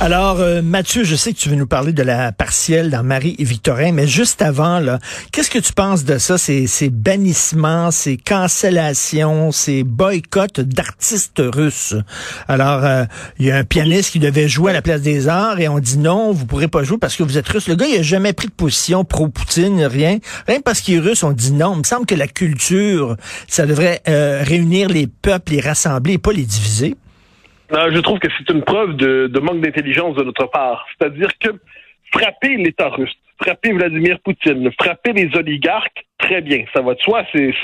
Alors, euh, Mathieu, je sais que tu veux nous parler de la partielle dans Marie et Victorin, mais juste avant, là, qu'est-ce que tu penses de ça, ces, ces bannissements, ces cancellations, ces boycotts d'artistes russes? Alors, euh, il y a un pianiste qui devait jouer à la place des arts et on dit non, vous pourrez pas jouer parce que vous êtes russe. Le gars, il a jamais pris de position pro-Poutine, rien. Rien parce qu'il est russe, on dit non. Il me semble que la culture, ça devrait euh, réunir les peuples, les rassembler et pas les diviser. Non, je trouve que c'est une preuve de, manque d'intelligence de notre part. C'est-à-dire que frapper l'État russe, frapper Vladimir Poutine, frapper les oligarques, très bien, ça va de soi. C'est,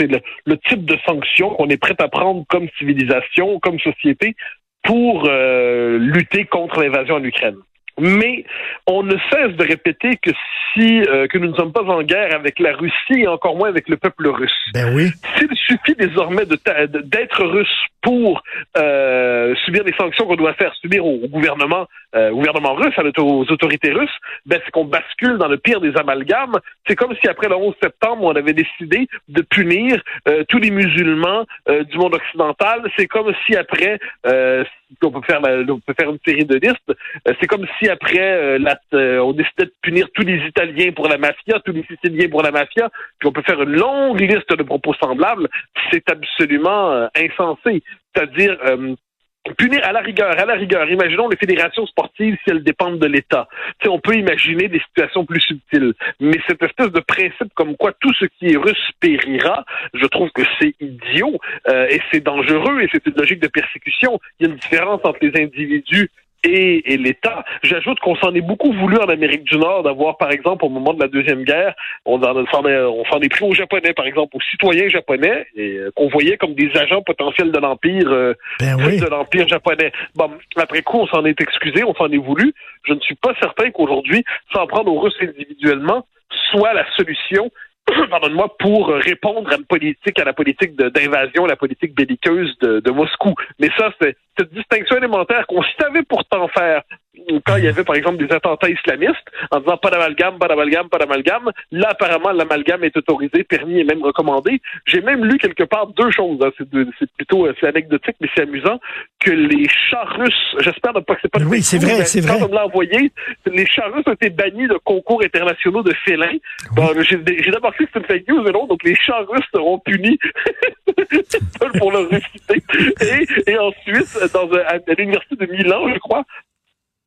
le, type de sanction qu'on est prêt à prendre comme civilisation, comme société, pour euh, lutter contre l'invasion en Ukraine. Mais on ne cesse de répéter que si euh, que nous ne sommes pas en guerre avec la Russie et encore moins avec le peuple russe. Ben oui. S'il suffit désormais d'être russe pour euh, subir les sanctions qu'on doit faire subir au, au gouvernement euh, gouvernement russe, aux autorités russes, ben c'est qu'on bascule dans le pire des amalgames. C'est comme si après le 11 septembre, on avait décidé de punir euh, tous les musulmans euh, du monde occidental. C'est comme si après, euh, on peut faire la, on peut faire une série de listes. c'est comme si après, la, on décidait de punir tous les Italiens pour la mafia, tous les Siciliens pour la mafia, puis on peut faire une longue liste de propos semblables. C'est absolument insensé. C'est-à-dire punir à la rigueur, à la rigueur. Imaginons les fédérations sportives si elles dépendent de l'État. Tu sais, on peut imaginer des situations plus subtiles. Mais cette espèce de principe comme quoi tout ce qui est russe périra, je trouve que c'est idiot euh, et c'est dangereux et c'est une logique de persécution. Il y a une différence entre les individus et, et l'État. J'ajoute qu'on s'en est beaucoup voulu en Amérique du Nord d'avoir, par exemple, au moment de la Deuxième Guerre, on s'en est, est pris aux Japonais, par exemple, aux citoyens japonais, et euh, qu'on voyait comme des agents potentiels de l'Empire euh, ben oui. de l'Empire japonais. Bon, après coup, on s'en est excusé, on s'en est voulu. Je ne suis pas certain qu'aujourd'hui, s'en prendre aux Russes individuellement, soit la solution pardonne-moi, pour répondre à une politique, à la politique d'invasion, la politique belliqueuse de, de Moscou. Mais ça, c'est cette distinction élémentaire qu'on savait pourtant faire quand il y avait, par exemple, des attentats islamistes, en disant pas d'amalgame, pas d'amalgame, pas d'amalgame. Là, apparemment, l'amalgame est autorisé, permis et même recommandé. J'ai même lu quelque part deux choses. Hein. C'est plutôt c'est anecdotique, mais c'est amusant que les chats russes, j'espère pas que c'est pas oui, c'est vrai, c'est vrai. me envoyé, les chats russes ont été bannis de concours internationaux de félins. Bon, j'ai d'abord cru que c'était une fake news, non, donc les chats russes seront punis pour leur réciter. Et, et ensuite, dans à l'université de Milan, je crois,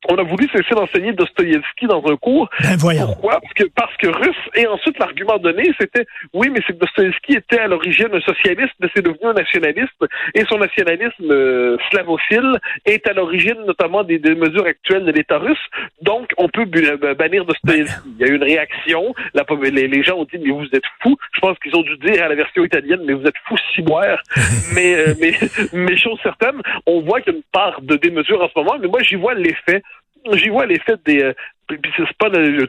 on a voulu cesser d'enseigner Dostoïevski dans un cours. Ben Pourquoi? Parce que, parce que russe. Et ensuite, l'argument donné, c'était, oui, mais c'est que Dostoïevski était à l'origine un socialiste, mais c'est devenu un nationaliste. Et son nationalisme euh, slavophile est à l'origine notamment des, des, mesures actuelles de l'État russe. Donc, on peut euh, bannir Dostoïevski. Ben. Il y a eu une réaction. La, les, les, gens ont dit, mais vous êtes fous. Je pense qu'ils ont dû dire à la version italienne, mais vous êtes fous ciboires. mais, euh, mais, mais chose certaine, on voit qu'il y a une part de démesure en ce moment, mais moi, j'y vois l'effet j'y vois l'effet des, puis c'est pas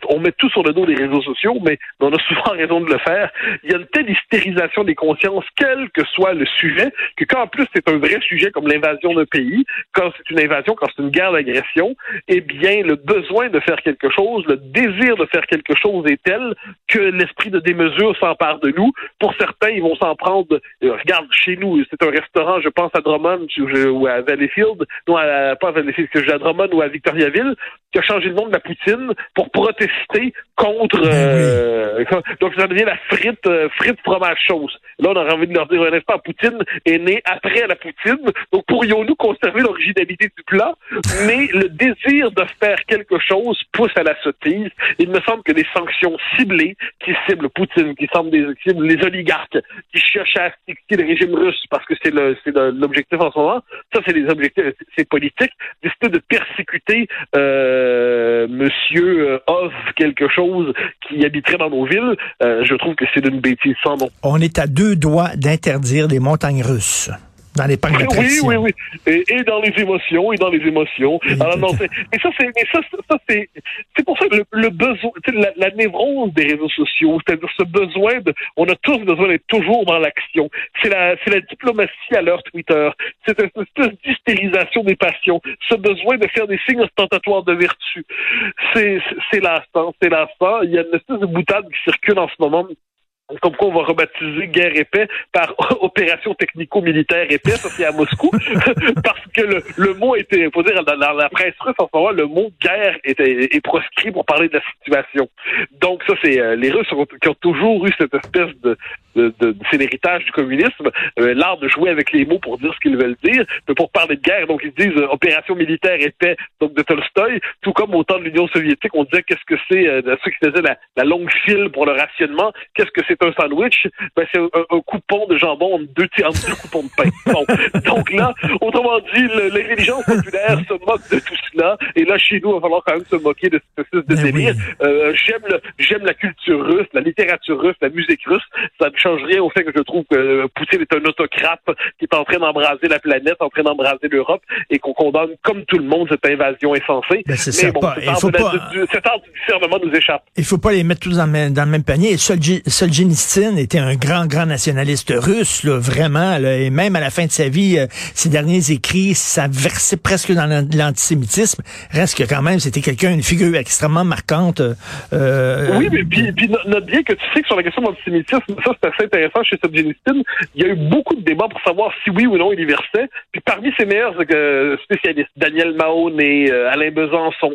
on met tout sur le dos des réseaux sociaux, mais on a souvent raison de le faire. Il y a une telle hystérisation des consciences, quel que soit le sujet, que quand en plus c'est un vrai sujet comme l'invasion d'un pays, quand c'est une invasion, quand c'est une guerre d'agression, eh bien le besoin de faire quelque chose, le désir de faire quelque chose est tel que l'esprit de démesure s'empare de nous. Pour certains, ils vont s'en prendre. Euh, regarde, chez nous, c'est un restaurant, je pense à Drummond ou à Valleyfield, non à, pas à Valleyfield, à Drummond ou à Victoriaville, qui a changé le nom de la Poutine pour protester contre. Ben euh, donc ça devient la frite, euh, frite fromage sauce. Là, on aurait envie de leur dire un instant, Poutine est né après la Poutine. Donc pourrions-nous conserver l'originalité du plat, mais le désir de faire quelque chose pousse à la sottise. Il me semble que des sanctions ciblées qui ciblent Poutine, qui semblent des ciblent les oligarques, qui cherchent à asphyxier le régime russe parce que c'est le c'est l'objectif en ce moment. Ça, c'est des objectifs, c'est politique. Décider de persécuter euh, Monsieur euh, Off quelque chose qui habiterait dans nos villes, euh, je trouve que c'est une bêtise sans nom. On est à deux doigts d'interdire les montagnes russes. Dans les parcs Oui, oui, oui. Et, et, dans les émotions, et dans les émotions. Alors, non, mais ça, c'est, mais ça, ça c'est, c'est pour ça que le, le besoin, la, la névrose des réseaux sociaux, c'est-à-dire ce besoin de, on a tous besoin d'être toujours dans l'action. C'est la, c'est la diplomatie à l'heure Twitter. C'est une espèce d'hystérisation des passions. Ce besoin de faire des signes ostentatoires de vertu. C'est, c'est lassant, c'est lassant. Il y a une espèce de boutade qui circule en ce moment comme quoi on va rebaptiser guerre épais par opération technico-militaire épais, ça c'est à Moscou, parce que le, le mot était, faut dire, dans, la presse russe en ce moment, le mot guerre était, est proscrit pour parler de la situation. Donc ça c'est euh, les Russes qui ont toujours eu cette espèce de, de, de c'est l'héritage du communisme, euh, l'art de jouer avec les mots pour dire ce qu'ils veulent dire, mais pour parler de guerre, donc ils disent euh, opération militaire épais, donc de Tolstoï, tout comme au temps de l'Union soviétique, on disait qu'est-ce que c'est ceux qui faisaient la, la longue file pour le rationnement, qu'est-ce que c'est un sandwich, ben c'est un, coupon de jambon en deux, deux coupons de pain. Donc là, autrement dit, l'intelligence populaire se moque de tout cela. Et là, chez nous, il va falloir quand même se moquer de de ben délire. Euh, j'aime j'aime la culture russe, la littérature russe, la musique russe. Ça ne change rien au fait que je trouve que Poutine est un autocrate qui est en train d'embraser la planète, en train d'embraser l'Europe et qu'on condamne comme tout le monde cette invasion insensée. Ben Mais bon, pas, il faut pas... cet art du discernement nous échappe. Il faut pas les mettre tous dans le, dans le même panier. Et Solzhenitsyn était un grand, grand nationaliste russe, là, vraiment. Là, et même à la fin de sa vie, euh, ses derniers écrits, ça versait presque dans l'antisémitisme. Reste que quand même, c'était quelqu'un, une figure extrêmement marquante. Euh, oui, mais puis, puis note bien que tu sais que sur la question de l'antisémitisme, ça c'est assez intéressant chez Solzhenitsyn, il y a eu beaucoup de débats pour savoir si oui ou non il y versait. Puis parmi ses meilleurs euh, spécialistes, Daniel Mahon et Alain Besançon,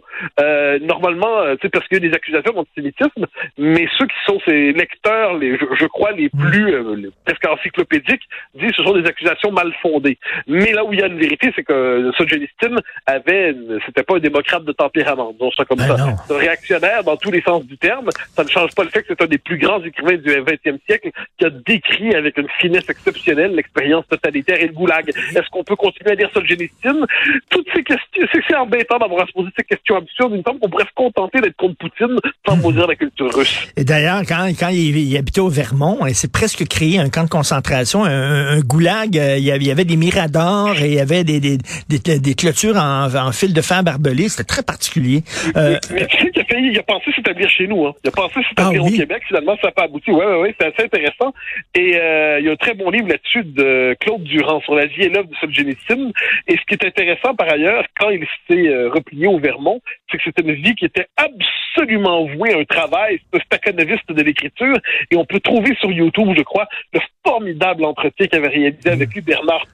normalement, tu sais, parce qu'il y a des accusations d'antisémitisme, mais ceux qui sont ses lecteurs, les, je, crois, les plus euh, presque encyclopédiques, disent que ce sont des accusations mal fondées. Mais là où il y a une vérité, c'est que Solzhenitsyn avait, c'était pas un démocrate de tempérament, disons ça comme ben ça. C'est un réactionnaire dans tous les sens du terme. Ça ne change pas le fait que c'est un des plus grands écrivains du XXe siècle qui a décrit avec une finesse exceptionnelle l'expérience totalitaire et le goulag. Est-ce qu'on peut continuer à dire Solzhenitsyn? Toutes ces questions, c'est embêtant d'avoir à se poser ces questions absurdes. Il me semble qu'on pourrait se contenter d'être contre Poutine sans maudire la culture russe. Et d'ailleurs, quand, quand il, il au Vermont, et c'est presque créé un camp de concentration, un, goulag. Euh, il y avait des miradors et il y avait des, des, des, clôtures en, en, fil de fer barbelé. C'était très particulier. Euh, mais, tu sais qu'il a, failli, il a pensé s'établir chez nous. Hein. Il a pensé s'établir ah, au Québec. Finalement, ça n'a pas abouti. Oui, oui, oui. C'est assez intéressant. Et euh, il y a un très bon livre là-dessus de Claude Durand sur la vie et l'œuvre de Solzhenitsyn. Et ce qui est intéressant par ailleurs, quand il s'est replié au Vermont, c'est que c'était une vie qui était absolument vouée à un travail staccanoviste de l'écriture. Et on peut trouver sur YouTube, je crois, le formidable entretien qu'avait réalisé avec lui Bernard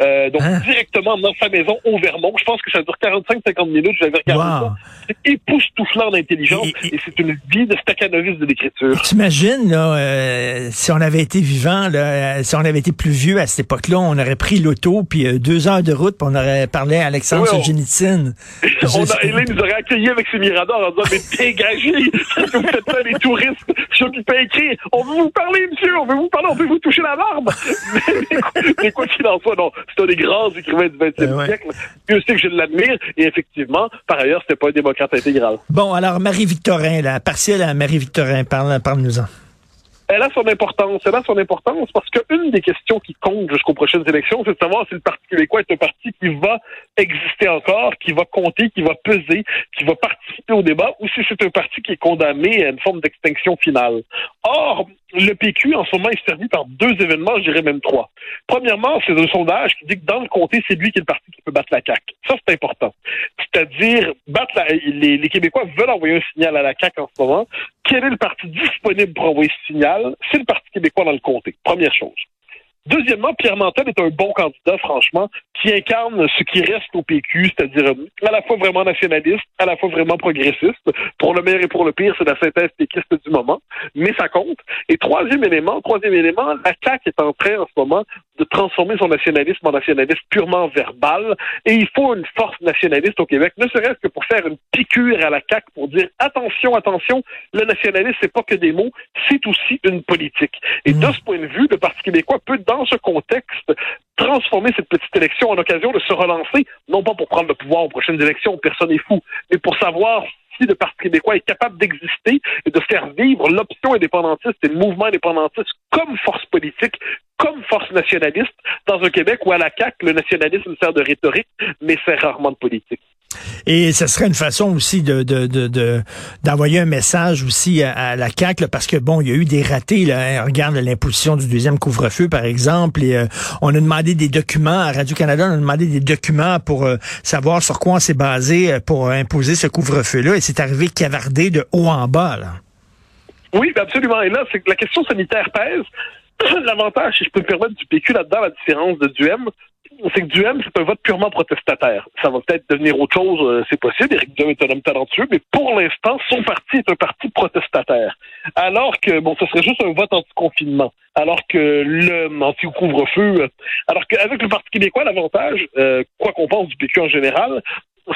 Euh, donc hein? directement dans sa maison au Vermont. Je pense que ça dure 45-50 minutes, j'avais regardé ça. C'est époustouflant d'intelligence et, c'est une vie de staccanoviste de l'écriture. T'imagines, là, euh, si on avait été vivant, là, euh, si on avait été plus vieux à cette époque-là, on aurait pris l'auto, puis euh, deux heures de route, puis on aurait parlé à Alexandre oui, Solzhenitsyn. on a, il nous aurait accueillis avec ses miradors en disant, mais dégagez, vous faites pas les touristes, je occupé à écrire, on veut vous parler, monsieur, on veut vous parler, on veut vous toucher la barbe. mais, quoi qu'il en non, c'est un des grands écrivains du 20e ben siècle. Dieu sait que je l'admire. Et effectivement, par ailleurs, c'était pas un démocrate intégral. Bon, alors Marie-Victorin, la partielle à Marie-Victorin, parle, parle-nous-en elle a son importance. Elle a son importance parce qu'une des questions qui compte jusqu'aux prochaines élections, c'est de savoir si le Parti québécois est un parti qui va exister encore, qui va compter, qui va peser, qui va participer au débat, ou si c'est un parti qui est condamné à une forme d'extinction finale. Or, le PQ, en ce moment, est servi par deux événements, je dirais même trois. Premièrement, c'est un sondage qui dit que dans le comté, c'est lui qui est le parti qui peut battre la CAQ. Ça, c'est important. C'est-à-dire, battre les, les Québécois veulent envoyer un signal à la CAQ en ce moment. Quel est le parti disponible pour envoyer ce signal? C'est le Parti québécois dans le comté. Première chose. Deuxièmement, Pierre Mantel est un bon candidat, franchement, qui incarne ce qui reste au PQ, c'est-à-dire euh, à la fois vraiment nationaliste, à la fois vraiment progressiste. Pour le meilleur et pour le pire, c'est la synthèse péquiste du moment, mais ça compte. Et troisième élément, troisième élément, la CAQ est en train en ce moment de transformer son nationalisme en nationalisme purement verbal, et il faut une force nationaliste au Québec, ne serait-ce que pour faire une piqûre à la CAQ pour dire attention, attention, le nationalisme, c'est pas que des mots, c'est aussi une politique. Et de ce point de vue, le Parti québécois peut, dans ce contexte, transformer cette petite élection en occasion de se relancer, non pas pour prendre le pouvoir aux prochaines élections, personne n'est fou, mais pour savoir si le Parti québécois est capable d'exister et de faire vivre l'option indépendantiste et le mouvement indépendantiste comme force politique, comme force nationaliste dans un Québec où à la CAQ, le nationalisme sert de rhétorique, mais sert rarement de politique. Et ce serait une façon aussi de d'envoyer un message aussi à, la CAQ, parce que bon, il y a eu des ratés. Là, regarde l'imposition du deuxième couvre-feu, par exemple. Et, euh, on a demandé des documents à Radio-Canada, on a demandé des documents pour euh, savoir sur quoi on s'est basé euh, pour imposer ce couvre-feu-là. Et c'est arrivé cavardé de haut en bas. Oui, absolument. Et là, c'est que la question sanitaire pèse. L'avantage, si je peux me permettre, du PQ là-dedans, la différence de Duhem, c'est que Duhem, c'est un vote purement protestataire. Ça va peut-être devenir autre chose, euh, c'est possible. Éric Duhem est un homme talentueux, mais pour l'instant, son parti est un parti protestataire. Alors que, bon, ce serait juste un vote anti-confinement. Alors que le anti-couvre-feu, euh, alors qu'avec le Parti québécois, l'avantage, euh, quoi qu'on pense du PQ en général,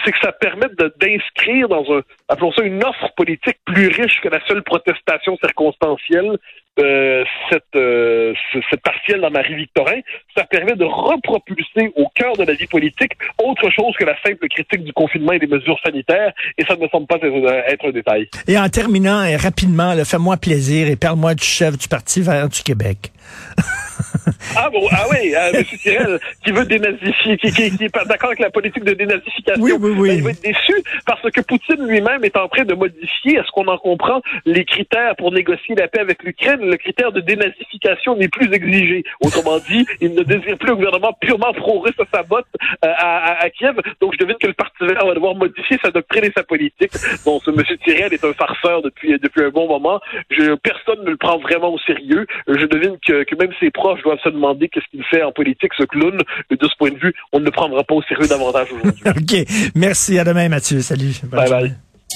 c'est que ça permet d'inscrire dans un, appelons ça une offre politique plus riche que la seule protestation circonstancielle, euh, cette, euh, cette partielle dans Marie-Victorin. Ça permet de repropulser au cœur de la vie politique autre chose que la simple critique du confinement et des mesures sanitaires, et ça ne me semble pas être un détail. Et en terminant, et rapidement, fais-moi plaisir et parle-moi du chef du Parti vert du Québec. ah bon, ah oui, euh, M. Tirel, qui veut dénazifier, qui, qui, qui est pas d'accord avec la politique de dénazification, oui, oui, oui. Ben, il va être déçu parce que Poutine lui-même est en train de modifier, à ce qu'on en comprend, les critères pour négocier la paix avec l'Ukraine. Le critère de dénazification n'est plus exigé. Autrement dit, il ne désire plus un gouvernement purement pro-russe à sa botte euh, à, à, Kiev. Donc je devine que le Parti vert va devoir modifier sa doctrine et sa politique. Bon, ce M. Tirel est un farceur depuis, depuis un bon moment. Je, personne ne le prend vraiment au sérieux. Je devine que, que même ses proches doivent se demander qu'est-ce qu'il fait en politique, ce clown. Et de ce point de vue, on ne le prendra pas au sérieux davantage aujourd'hui. OK. Merci. À demain, Mathieu. Salut. bye bye.